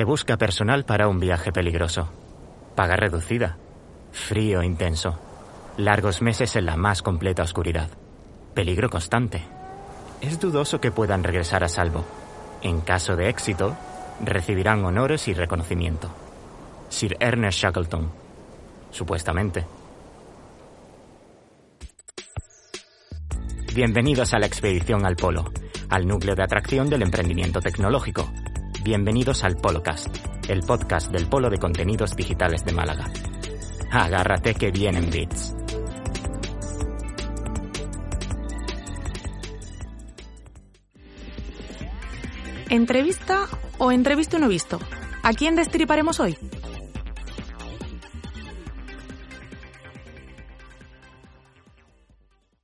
Se busca personal para un viaje peligroso. Paga reducida. Frío intenso. Largos meses en la más completa oscuridad. Peligro constante. Es dudoso que puedan regresar a salvo. En caso de éxito, recibirán honores y reconocimiento. Sir Ernest Shackleton. Supuestamente. Bienvenidos a la expedición al Polo, al núcleo de atracción del emprendimiento tecnológico. Bienvenidos al Polocast, el podcast del Polo de Contenidos Digitales de Málaga. Agárrate que vienen bits. ¿Entrevista o entrevisto no visto? ¿A quién destriparemos hoy?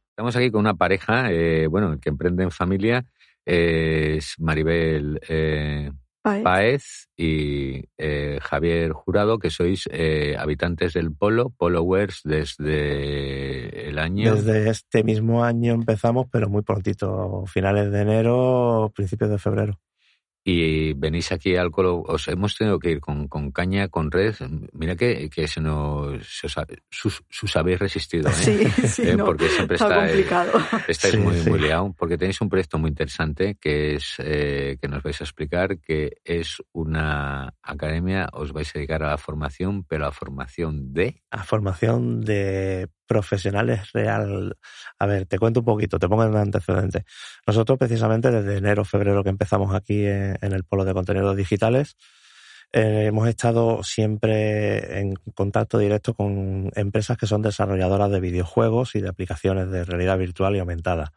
Estamos aquí con una pareja, eh, bueno, que emprende en familia, eh, es Maribel eh, Paez. Paez y eh, Javier Jurado, que sois eh, habitantes del Polo, Polowers, desde el año... Desde este mismo año empezamos, pero muy prontito, finales de enero, principios de febrero. Y venís aquí al Colo, os hemos tenido que ir con, con caña, con red. Mira que, que se nos, se os ha- sus, sus habéis resistido, ¿eh? Sí, sí, Eh, no, porque siempre está está, complicado. estáis Sí, muy, sí. muy liado, porque tenéis un proyecto muy interesante que es eh, que nos vais a explicar, que es una academia, os vais a dedicar a la formación, pero a formación de A formación de profesionales real. A ver, te cuento un poquito, te pongo en antecedentes. Nosotros precisamente desde enero, febrero que empezamos aquí en, en el Polo de Contenidos Digitales, eh, hemos estado siempre en contacto directo con empresas que son desarrolladoras de videojuegos y de aplicaciones de realidad virtual y aumentada.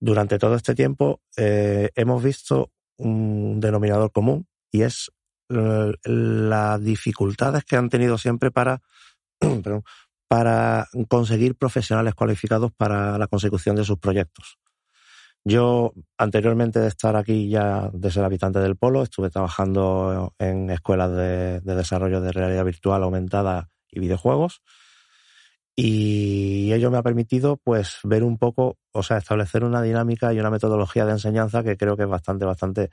Durante todo este tiempo eh, hemos visto un denominador común y es eh, las dificultades que han tenido siempre para, perdón, para conseguir profesionales cualificados para la consecución de sus proyectos. Yo, anteriormente de estar aquí ya de ser habitante del Polo, estuve trabajando en escuelas de, de desarrollo de realidad virtual aumentada y videojuegos. Y ello me ha permitido, pues, ver un poco, o sea, establecer una dinámica y una metodología de enseñanza que creo que es bastante, bastante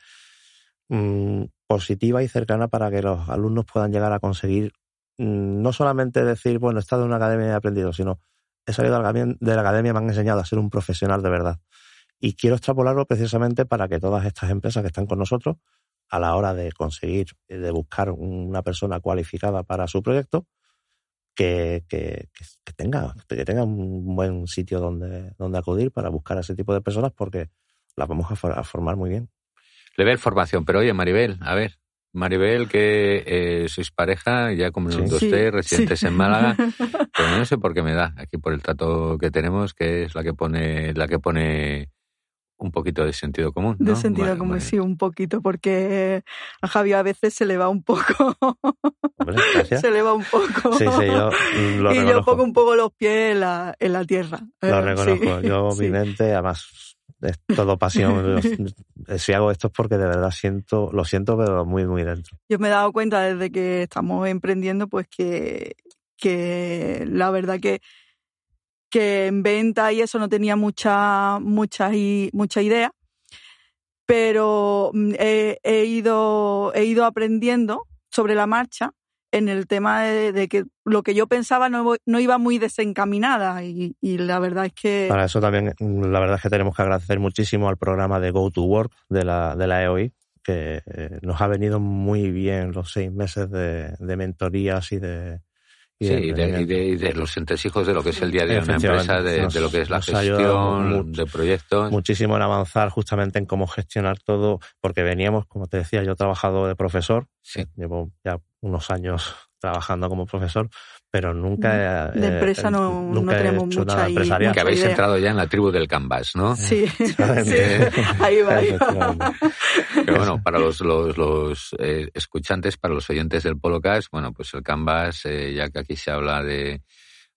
mm, positiva y cercana para que los alumnos puedan llegar a conseguir no solamente decir, bueno, he estado en una academia y he aprendido, sino he salido de la academia- me han enseñado a ser un profesional de verdad. Y quiero extrapolarlo precisamente para que todas estas empresas que están con nosotros, a la hora de conseguir, eh, de buscar una persona cualificada para su proyecto, que, que, que- tenga, que tenga un buen sitio donde, donde acudir para buscar a ese tipo de personas porque las vamos a formar muy bien. Le ver formación. Pero oye, Maribel, a ver, Maribel, que eh, sois pareja, ya como Sí. los Sí, residentes sí. en Málaga, pero no sé por qué me da, aquí por el trato que tenemos, que es la que pone, la que pone un poquito de sentido común. De sentido ma- sí, un poquito, porque a Javi a veces se le va un poco, Hombre, se le va un poco. Sí, sí, yo lo y yo pongo un poco los pies en la, en la tierra. Lo Eh, reconozco. sí, Yo, sí. mi mente, además, es todo pasión. Si hago esto es porque de verdad siento, lo siento, pero muy, muy dentro. Yo me he dado cuenta desde que estamos emprendiendo, pues que, que la verdad que, que en venta y eso no tenía mucha, mucha, mucha idea, pero mm, he ido, he ido aprendiendo sobre la marcha en el tema de, de que lo que yo pensaba no, no iba muy desencaminada y, y la verdad es que Para eso también, la verdad es que tenemos que agradecer muchísimo al programa de Go to Work de la, de la EOI, que eh, nos ha venido muy bien los seis meses de, de mentorías y de... Sí, y de, y, de, y de los entresijos de lo que es el día a día de una empresa, de, de lo que es la gestión mucho. de proyectos. muchísimo en avanzar justamente en cómo gestionar todo, porque veníamos, como te decía, yo he trabajado de profesor, Sí. llevo ya unos años trabajando como profesor, pero nunca... De eh, empresa no- nunca no he tenemos hecho mucha nada empresarial. que habéis idea. entrado ya en la tribu del Canvas, ¿no? sí, ahí va, ahí va. Pero bueno, para los, los, los eh, escuchantes, para los oyentes del Polocast, bueno, pues el Canvas, eh, ya que aquí se habla de...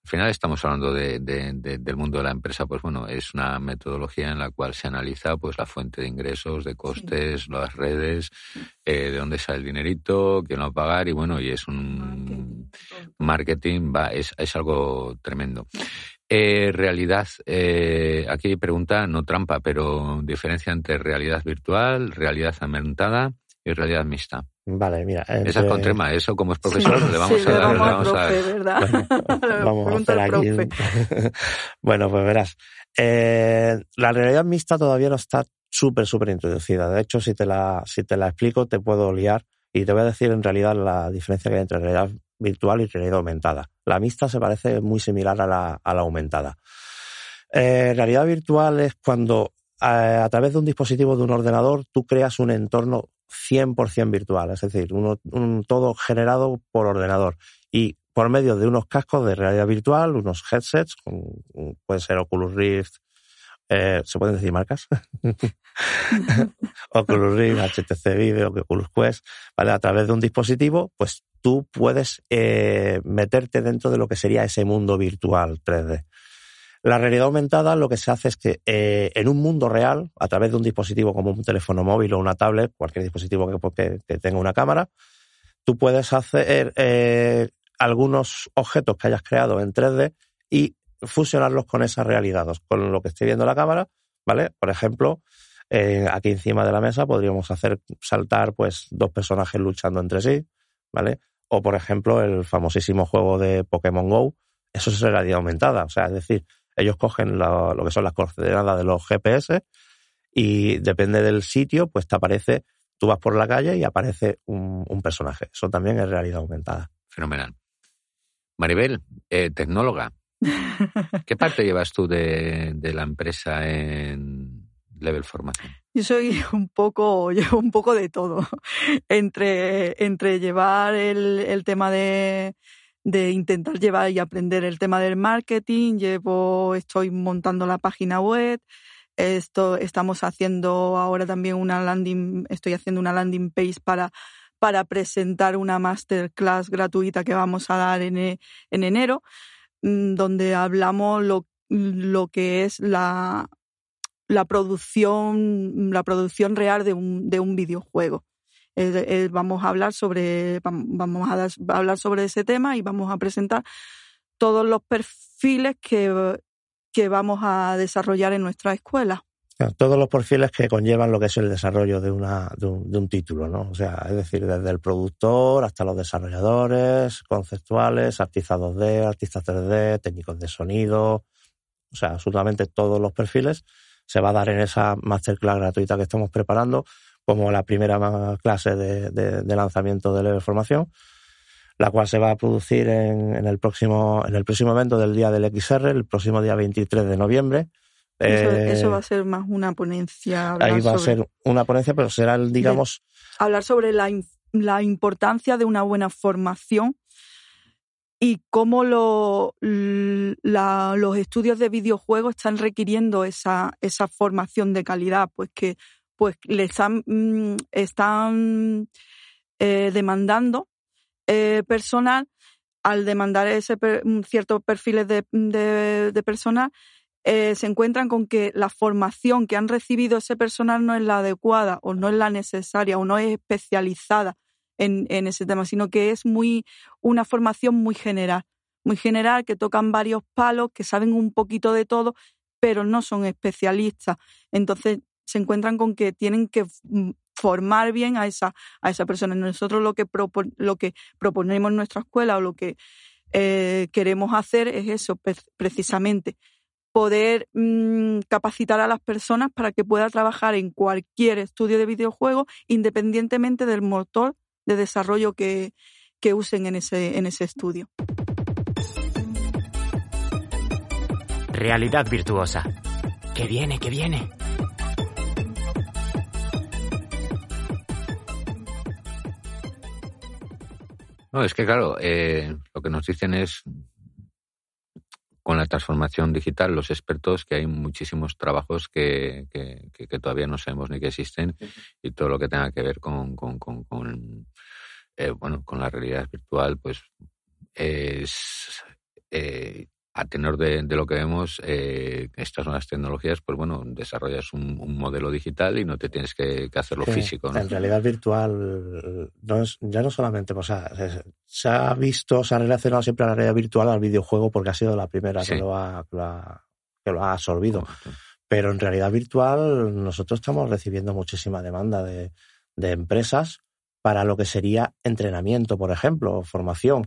Al final estamos hablando de, de- de- del mundo de la empresa, pues bueno, es una metodología en la cual se analiza pues la fuente de ingresos, de costes, las redes, eh, de dónde sale el dinerito, quién lo va a pagar y bueno, y es un marketing, va, es, es algo tremendo. Eh, realidad, eh, aquí pregunta, no trampa, pero diferencia entre realidad virtual, realidad aumentada y realidad mixta. Vale, mira. Esa es con trema, eso como es profesor le vamos a dar. Vamos, a, ¿verdad? vamos a hacer aquí. bueno, pues verás. Eh, la realidad mixta todavía no está súper, súper introducida. De hecho, si te, la, si te la explico, te puedo liar y te voy a decir en realidad la diferencia que hay entre realidad virtual y realidad aumentada. La mixta se parece muy similar a la, a la aumentada. Eh, realidad virtual es cuando a, a, través de un dispositivo de un ordenador tú creas un entorno 100% virtual, es decir, uno, un, todo generado por ordenador y por medio de unos cascos de realidad virtual, unos headsets, puede ser Oculus Rift, eh, ¿se pueden decir marcas? Oculus Rift, HTC Vive, Oculus Quest, ¿vale? A través de un dispositivo, pues tú puedes eh, meterte dentro de lo que sería ese mundo virtual 3D. La realidad aumentada lo que se hace es que eh, en un mundo real, a través de un dispositivo como un teléfono móvil o una tablet, cualquier dispositivo que, que, tenga una cámara, tú puedes hacer eh, algunos objetos que hayas creado en 3D y fusionarlos con esas realidades, con lo que esté viendo la cámara, ¿vale? Por ejemplo, eh, aquí encima de la mesa podríamos hacer saltar pues dos personajes luchando entre sí, ¿vale? O por ejemplo el famosísimo juego de Pokémon Go, eso es realidad aumentada, o sea, es decir, ellos cogen lo, lo que son las coordenadas de los GPS y depende del sitio, pues te aparece, tú vas por la calle y aparece un, un personaje. Eso también es realidad aumentada. Fenomenal. Maribel, eh, tecnóloga, ¿qué parte llevas tú de, de, la empresa en Level Formación? Yo soy un poco, llevo un poco de todo. Entre, entre llevar el, el tema de, de intentar llevar y aprender el tema del marketing. Llevo, estoy montando la página web. Esto, estamos haciendo ahora también una landing, estoy haciendo una landing page para, para presentar una masterclass gratuita que vamos a dar en, en enero, mm, donde hablamos lo, lo que es la, la producción, la producción real de un, de un videojuego. Vamos a hablar sobre vamos a, hablar sobre ese tema y vamos a presentar todos los perfiles que, que vamos a desarrollar en nuestra escuela. Todos los perfiles que conllevan lo que es el desarrollo de, una, de, un, de un título, ¿no? O sea, es decir, desde el productor hasta los desarrolladores, conceptuales, artistas 2D, artistas 3D, técnicos de sonido, o sea, absolutamente todos los perfiles se va a dar en esa masterclass gratuita que estamos preparando como la primera clase de, de, de lanzamiento de Level Formación, la cual se va a producir en, en, el próximo, en el próximo evento del día del XR, el próximo día 23 de noviembre. Eso, eh, eso va a ser más una ponencia. Ahí va sobre, a ser una ponencia, pero será, digamos... De, hablar sobre la, la importancia de una buena formación y cómo lo, la, los estudios de videojuegos están requiriendo esa, esa formación de calidad, pues que pues les mm, están eh, demandando eh, personal, al demandar ese per, mm, ciertos perfiles de, de, de personal, eh, se encuentran con que la formación que han recibido ese personal no es la adecuada o no es la necesaria o no es especializada en, en ese tema, sino que es muy una formación muy general, muy general, que tocan varios palos, que saben un poquito de todo, pero no son especialistas. Entonces se encuentran con que tienen que mm, formar bien a esa, a esa persona. Nosotros lo que, propon, lo que proponemos en nuestra escuela o lo que eh, queremos hacer es eso, precisamente, poder mmm, capacitar a las personas para que puedan trabajar en cualquier estudio de videojuegos independientemente del motor de desarrollo que, que usen en ese, en ese estudio. Realidad virtuosa. Que viene, que viene. No, es que claro, eh, lo que nos dicen es con la transformación digital, los expertos, que hay muchísimos trabajos que, que, que todavía no sabemos ni que existen y todo lo que tenga que ver con, con, con, con eh, bueno, con la realidad virtual, pues es eh, a tenor de, de, lo que vemos, eh, estas nuevas tecnologías, pues bueno, desarrollas un, un modelo digital y no te tienes que, que hacerlo sí, físico. ¿no? En realidad virtual, no es, ya no solamente, o sea, se ha visto, se ha relacionado siempre a la realidad virtual al videojuego porque ha sido la primera sí. que, lo ha, que, lo ha, que lo ha absorbido. Correcto. Pero en realidad virtual nosotros estamos recibiendo muchísima demanda de, de empresas para lo que sería entrenamiento, por ejemplo, formación,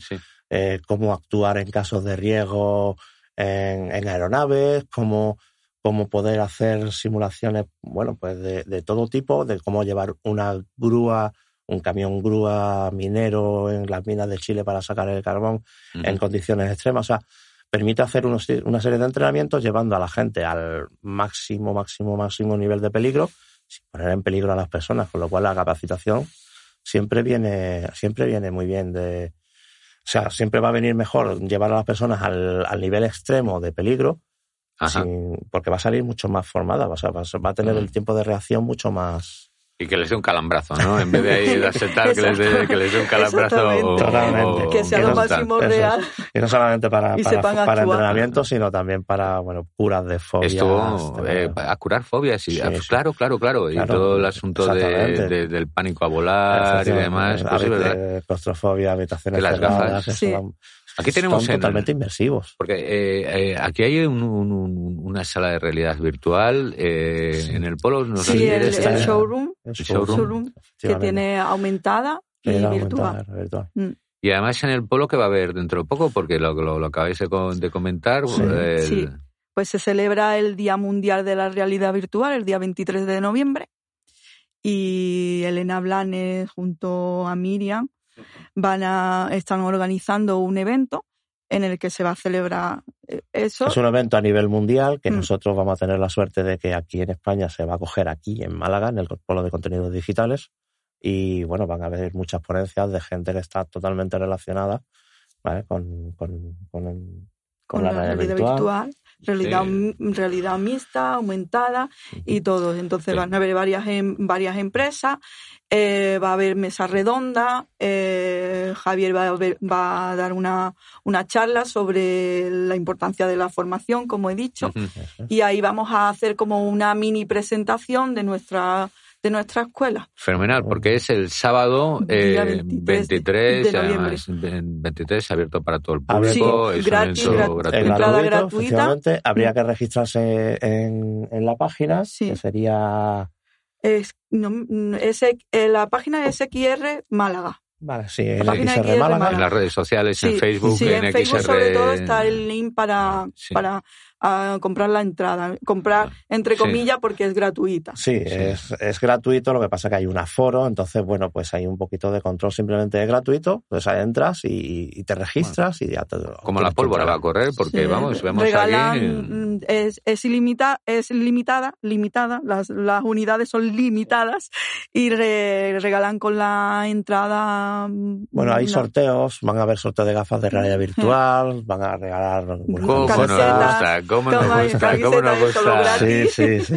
eh, cómo actuar en casos de riesgo en, aeronaves, cómo, cómo, poder hacer simulaciones, bueno, pues de, todo tipo, de cómo llevar una grúa, un camión grúa minero en las minas de Chile para sacar el carbón en condiciones extremas. O sea, permite hacer una serie de entrenamientos llevando a la gente al máximo, máximo, máximo nivel de peligro, sin poner en peligro a las personas, con lo cual la capacitación siempre viene, siempre viene muy bien de, o sea, siempre va a venir mejor llevar a las personas al, al nivel extremo de peligro, porque va a salir mucho más formada, va a, va a tener el tiempo de reacción mucho más, y que les dé un calambrazo, ¿no? En vez de tal, que les dé, que les dé un calambrazo. Totalmente. que sea lo máximo real. Y no solamente para, para, para entrenamiento, sino también para, bueno, curas de fobias. Esto, eh, a curar fobias, y, claro, claro, claro. Y todo el asunto de, del pánico a volar y demás. Pues, es claustrofobia, habitaciones las gafas. Aquí tenemos totalmente inmersivos. Porque eh, eh, aquí hay una sala de realidad virtual eh, en el polo. No sí, el, el, showroom, el showroom, que tiene aumentada y virtual. Mm. Y además en el polo que va a haber dentro de poco, porque lo, lo, acabáis de, comentar. Sí. Pues se celebra el Día Mundial de la Realidad Virtual, el día 23 de noviembre. Y Elena Blanes junto a Miriam van a, están organizando un evento en el que se va a celebrar eh, eso. Es un evento a nivel mundial que mm. nosotros vamos a tener la suerte de que aquí en España se va a coger aquí en Málaga, en el polo de contenidos digitales. Y bueno, van a haber muchas ponencias de gente que está totalmente relacionada con, con, con, la, realidad, virtual realidad, realidad mixta, aumentada y todo. Entonces van a haber varias, em, varias empresas, eh, va a haber mesa redonda, eh, Javier va a, va a dar una, una, charla sobre la importancia de la formación, como he dicho, y ahí vamos a hacer como una mini presentación de nuestra de nuestra escuela. Fenomenal, porque es el sábado 23, eh, además 23 abierto para todo el público, es gratis, gratuito, gratuita. Habría que registrarse en, en la página, que sería... Es, no, es, eh, la página es XR Málaga. Vale, sí, en XR, Málaga. En las redes sociales, en Facebook, sí, en, Facebook sobre todo está el link para, para a comprar la entrada. Comprar, entre comillas, porque es gratuita. Sí, Es, es, gratuito, lo que pasa que hay un aforo, entonces, bueno, pues hay un poquito de control, simplemente es gratuito, pues ahí entras y, te registras y ya te... Como la pólvora va a correr, porque vamos, vemos aquí... Mm, es, es, ilimita, es limitada, limitada, las, las unidades son limitadas y regalan con la entrada... Mm, bueno, hay sorteos, van a haber sorteos de gafas de realidad virtual, van a regalar... Bueno, ¿Cómo nos gusta? ¿Cómo nos gusta? Sí, sí, sí.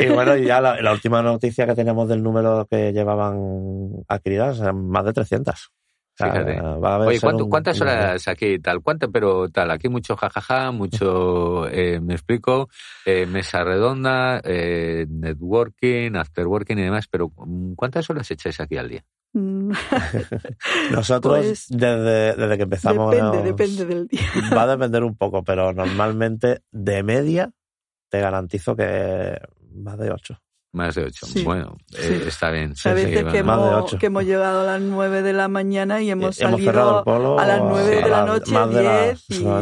y bueno, y ya la, última noticia que tenemos del número que llevaban adquiridas, más de 300. Fíjate. Oye, ¿cuántas horas aquí tal? ¿Cuánto? Pero tal, aquí mucho jajaja, mucho, eh, me explico, eh, mesa redonda, eh, networking, afterworking y demás, pero ¿cuántas horas echáis aquí al día? Mm. Nosotros, pues desde, desde, que empezamos. Depende, depende del día. Va a depender un poco, pero normalmente de media te garantizo que más de ocho. Más de ocho. bueno, eh, está bien. a veces que, hemos, que, hemos, llegado a las nueve de la mañana y hemos salido a las nueve de la noche,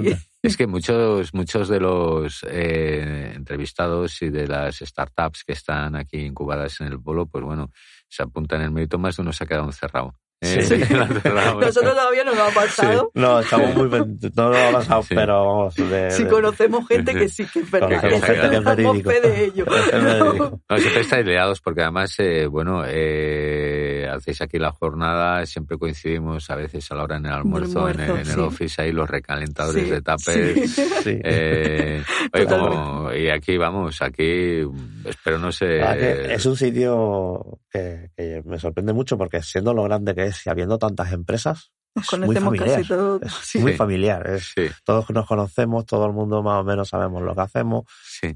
diez. Es que muchos, muchos de los eh, entrevistados y de las startups que están aquí incubadas en el polo, pues bueno, se apuntan en el mérito, más de uno se ha quedado encerrado. Eh, sí. Nosotros todavía no nos ha pasado. No, estamos muy no nos ha pasado, pero vamos. Si conocemos gente que sí que es verdad. Que gente que es verídico. Fe de ello. no, siempre estáis liados porque además, eh, bueno, eh, hacéis aquí la jornada, siempre coincidimos a veces a la hora en el almuerzo, en, el office, ahí los recalentadores de tapes. Eh, como, y aquí vamos, aquí espero no sé. Es un sitio que, que me sorprende mucho porque siendo lo grande que y habiendo tantas empresas, nos conocemos muy casi todos. Es muy familiar. Todos nos conocemos, todo el mundo más o menos sabemos lo que hacemos.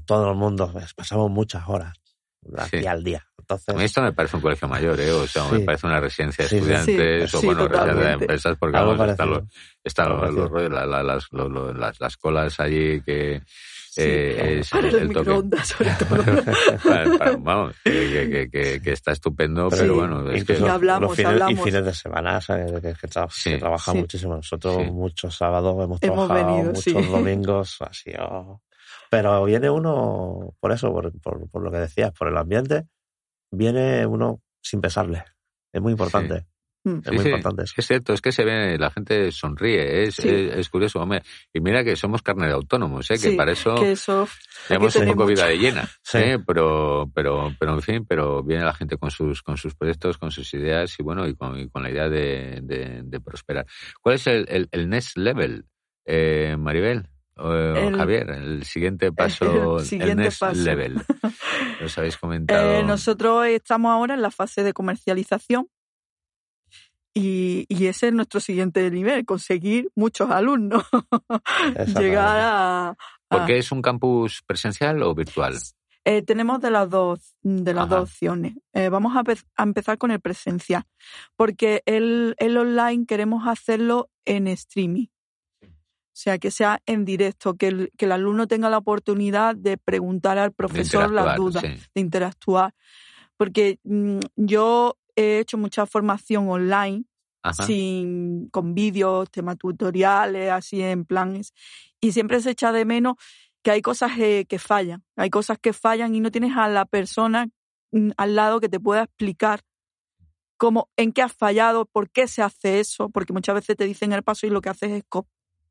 Todo el mundo, pues, pasamos muchas horas. Aquí al día. Entonces, a mí esto me parece un colegio mayor, ¿eh? o sea, me Sí. parece una residencia de Sí, sí. estudiantes Sí, o sí, bueno, residencia de empresas porque Algo vamos, están, los, Algo los- los la- la- las, las, las colas allí que Sí, eh, es para el, el el microondas, sobre todo. Para- para- vamos, que, que- que- que- está estupendo, Pero pero Sí. bueno, es que Y hablamos, los fines, hablamos. Y fines de semana, ¿sabes? que, que tra- Sí. que trabaja Sí. muchísimo. Nosotros Sí. muchos sábados hemos, Hemos trabajado, venido, muchos sí. domingos, ha sido... Pero viene uno, por eso, por, por, por lo que decías, por el ambiente, viene uno sin pesarle. Es muy importante. Mm. Es Sí, muy sí, importante eso. Es cierto, es que se ve, la gente sonríe, es, Sí. es, es curioso, hombre. Y mira que somos carne de autónomos, ¿eh? que Sí, para eso que eso aquí un poco tenemos vida de llena, Sí. ¿eh? pero, pero, pero en fin, pero viene la gente con sus, con sus proyectos, con sus ideas y bueno, y con, y con la idea de, de, de prosperar. ¿Cuál es el, el, el next level, eh, Maribel? El- Javier, el siguiente paso, el, siguiente next paso. level. Nos habéis comentado. Eh, nosotros estamos ahora en la fase de comercialización y, y ese es nuestro siguiente nivel, conseguir muchos alumnos, llegar a... a- ¿Por qué es un campus presencial o virtual? Eh, tenemos de las dos, de las Ajá. dos opciones. Eh, vamos a, a empezar con el presencial, porque el, el online queremos hacerlo en streaming. O sea, que sea en directo, que el, que el alumno tenga la oportunidad de preguntar al profesor las dudas, sí. de interactuar. Porque mm, yo he hecho mucha formación online Ajá. sin, con vídeos, temas tutoriales, así en planes. Y siempre se echa de menos que hay cosas eh, que fallan. Hay cosas que fallan y no tienes a la persona mm, al lado que te pueda explicar cómo, en qué has fallado, por qué se hace eso, porque muchas veces te dicen el paso y lo que haces es,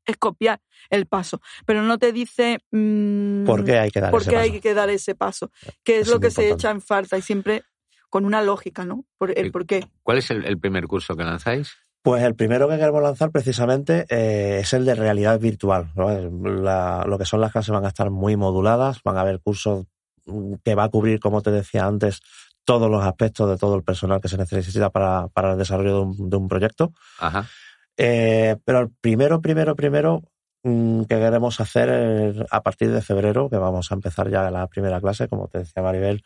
es copiar el paso, pero no te dice mm, ¿Por qué hay que dar por ese qué paso? hay que dar ese paso, que es lo que se echa en falta y siempre con una lógica, ¿no? Por el por qué. ¿Cuál es el, el primer curso que lanzáis? Pues el primero que queremos lanzar precisamente eh, es el de realidad virtual. ¿no? La- lo que son las clases van a estar muy moduladas, van a haber cursos mm, que va a cubrir, como te decía antes, todos los aspectos de todo el personal que se necesita para, para el desarrollo de un, de un proyecto. Ajá. Eh, pero el primero, primero, primero mm, que queremos hacer a partir de febrero, que vamos a empezar ya la primera clase, como te decía Maribel,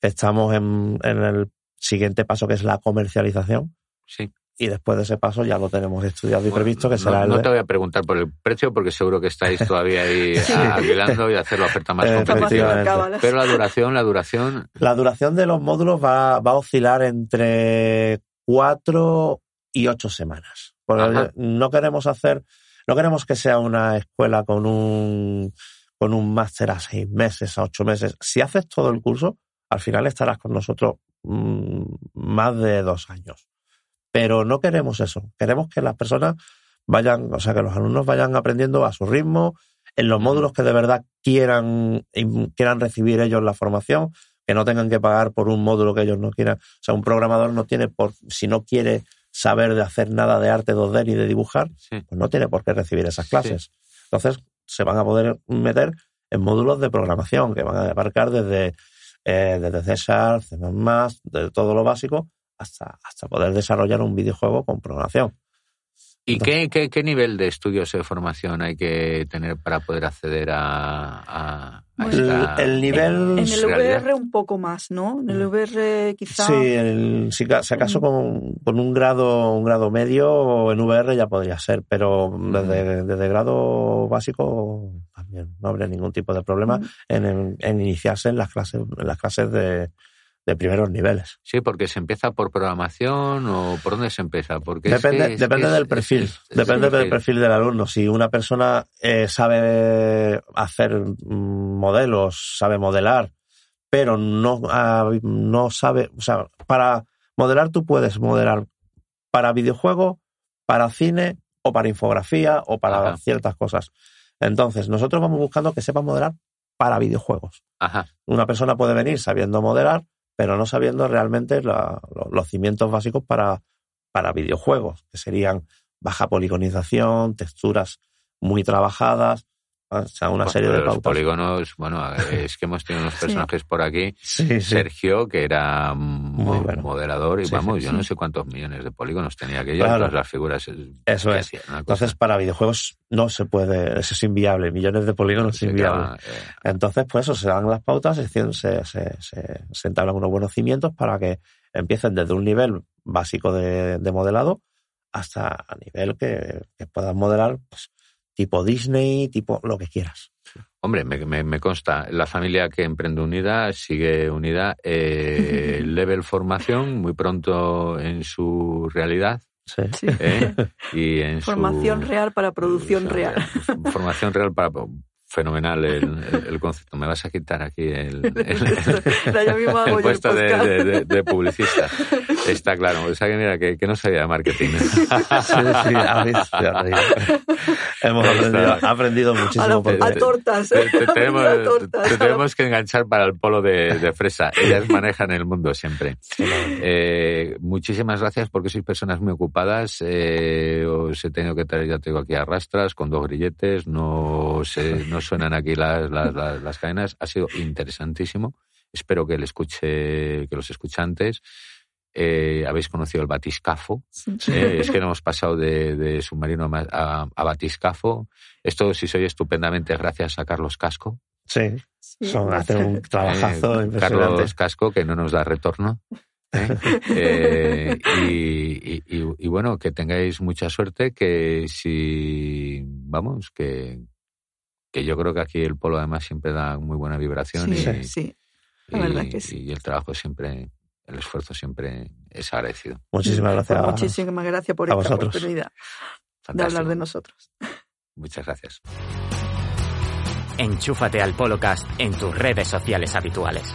estamos en, en el siguiente paso que es la comercialización Sí. y después de ese paso ya lo tenemos estudiado y previsto que no, será el no te voy a preguntar por el precio porque seguro que estáis todavía ahí Sí. alquilando y hacer la oferta más competitiva. Pero la duración, la duración, La duración de los módulos va, va a oscilar entre cuatro y ocho semanas. Porque Ajá. no queremos hacer, no queremos que sea una escuela con un, con un máster a seis meses, a ocho meses. Si haces todo el curso, al final estarás con nosotros mm, más de dos años. Pero no queremos eso. Queremos que las personas vayan, o sea, que los alumnos vayan aprendiendo a su ritmo, en los módulos que de verdad quieran, quieran recibir ellos la formación, que no tengan que pagar por un módulo que ellos no quieran. O sea, un programador no tiene por, si no quiere saber de hacer nada de arte 2D ni de dibujar, sí. pues no tiene por qué recibir esas clases. Entonces, se van a poder meter en módulos de programación que van a abarcar desde, eh, desde C Sharp, C++, de todo lo básico, hasta, hasta poder desarrollar un videojuego con programación. ¿Y qué, qué, qué nivel de estudios de formación hay que tener para poder acceder a, a, a Bueno, El, esta el nivel... En el. VR un poco más, ¿no? En el VR quizá... Sí, el- si, ca- si acaso con, con un grado un grado medio en VR ya podría ser, pero desde, desde grado básico también no habría ningún tipo de problema Mm. en, en- en iniciarse en las clases en las clases de, de primeros niveles. Sí, porque se empieza por programación o por dónde se empieza. Porque es Depende, que- depende es- del perfil, es- depende del perfil del alumno. Si una persona eh, sabe hacer mm, modelos, sabe modelar, pero no, ah, no sabe, o sea, para modelar tú puedes modelar para videojuego, para cine o para infografía o para Ajá. ciertas cosas. Entonces, nosotros vamos buscando que sepa modelar para videojuegos. Ajá. Una persona puede venir sabiendo modelar, pero no sabiendo realmente la- lo- los cimientos básicos para, para videojuegos, que serían baja poligonización, texturas muy trabajadas, O sea, una serie de los pautas. polígonos, bueno, es que hemos tenido unos personajes por aquí. Sí, sí. Sergio, que era Muy bueno. moderador, y Sí, vamos, sí, yo sí. no sé cuántos millones de polígonos tenía aquello, Claro. las, las figuras. eh, Eso es. Entonces, para videojuegos no se puede, eso es inviable, millones de polígonos es inviable. eh, Entonces, pues eso, se dan las pautas, se, se, se, se, se entablan unos buenos cimientos para que empiecen desde un nivel básico de, de modelado hasta a nivel que, que puedas modelar pues, tipo Disney, tipo lo que quieras. Hombre, me, me, me consta, la familia que emprende unida sigue unida. Eh, level formación, muy pronto en su realidad. Sí. Sí. ¿eh? Y en su- Formación real para producción o sea, real. Formación real para. Fenomenal el, concepto. Me vas a quitar aquí el, el- puesto de, podcast. de- de- de publicista. Está claro. O sea que mira, que, que no sabía de marketing. Sí, sí, a digo. Hemos aprendido, aprendido A, muchísimo la- por a tortas. Te, te tenemos, A tortas. te tenemos que enganchar para el polo de, de fresa. Ellas manejan el mundo siempre. Eh, muchísimas gracias porque sois personas muy ocupadas. Eh, os he tenido que traer, ya tengo aquí a rastras con dos grilletes. No, se, no suenan aquí las, las, las, las cadenas. Ha sido interesantísimo. Espero que, el escuche, que los escuchantes eh, habéis conocido el batiscafo. Eh, es que no hemos pasado de, de submarino a, a, a batiscafo. Esto, si soy estupendamente, gracias a Carlos Casco. Sí, Sí. son, hacen un trabajazo Eh, impresionante. Carlos Casco, que no nos da retorno. ¿eh? Eh, y, y- y- y bueno, que tengáis mucha suerte, que si, vamos, que, que yo creo que aquí el polo además siempre da muy buena vibración Sí, y, sí. la verdad y- que sí. y el trabajo siempre, el esfuerzo siempre es agradecido. Muchísimas gracias. Pues muchísimas gracias por a esta vosotros. oportunidad de hablar de nosotros. Muchas gracias. Enchúfate al Polocast en tus redes sociales habituales.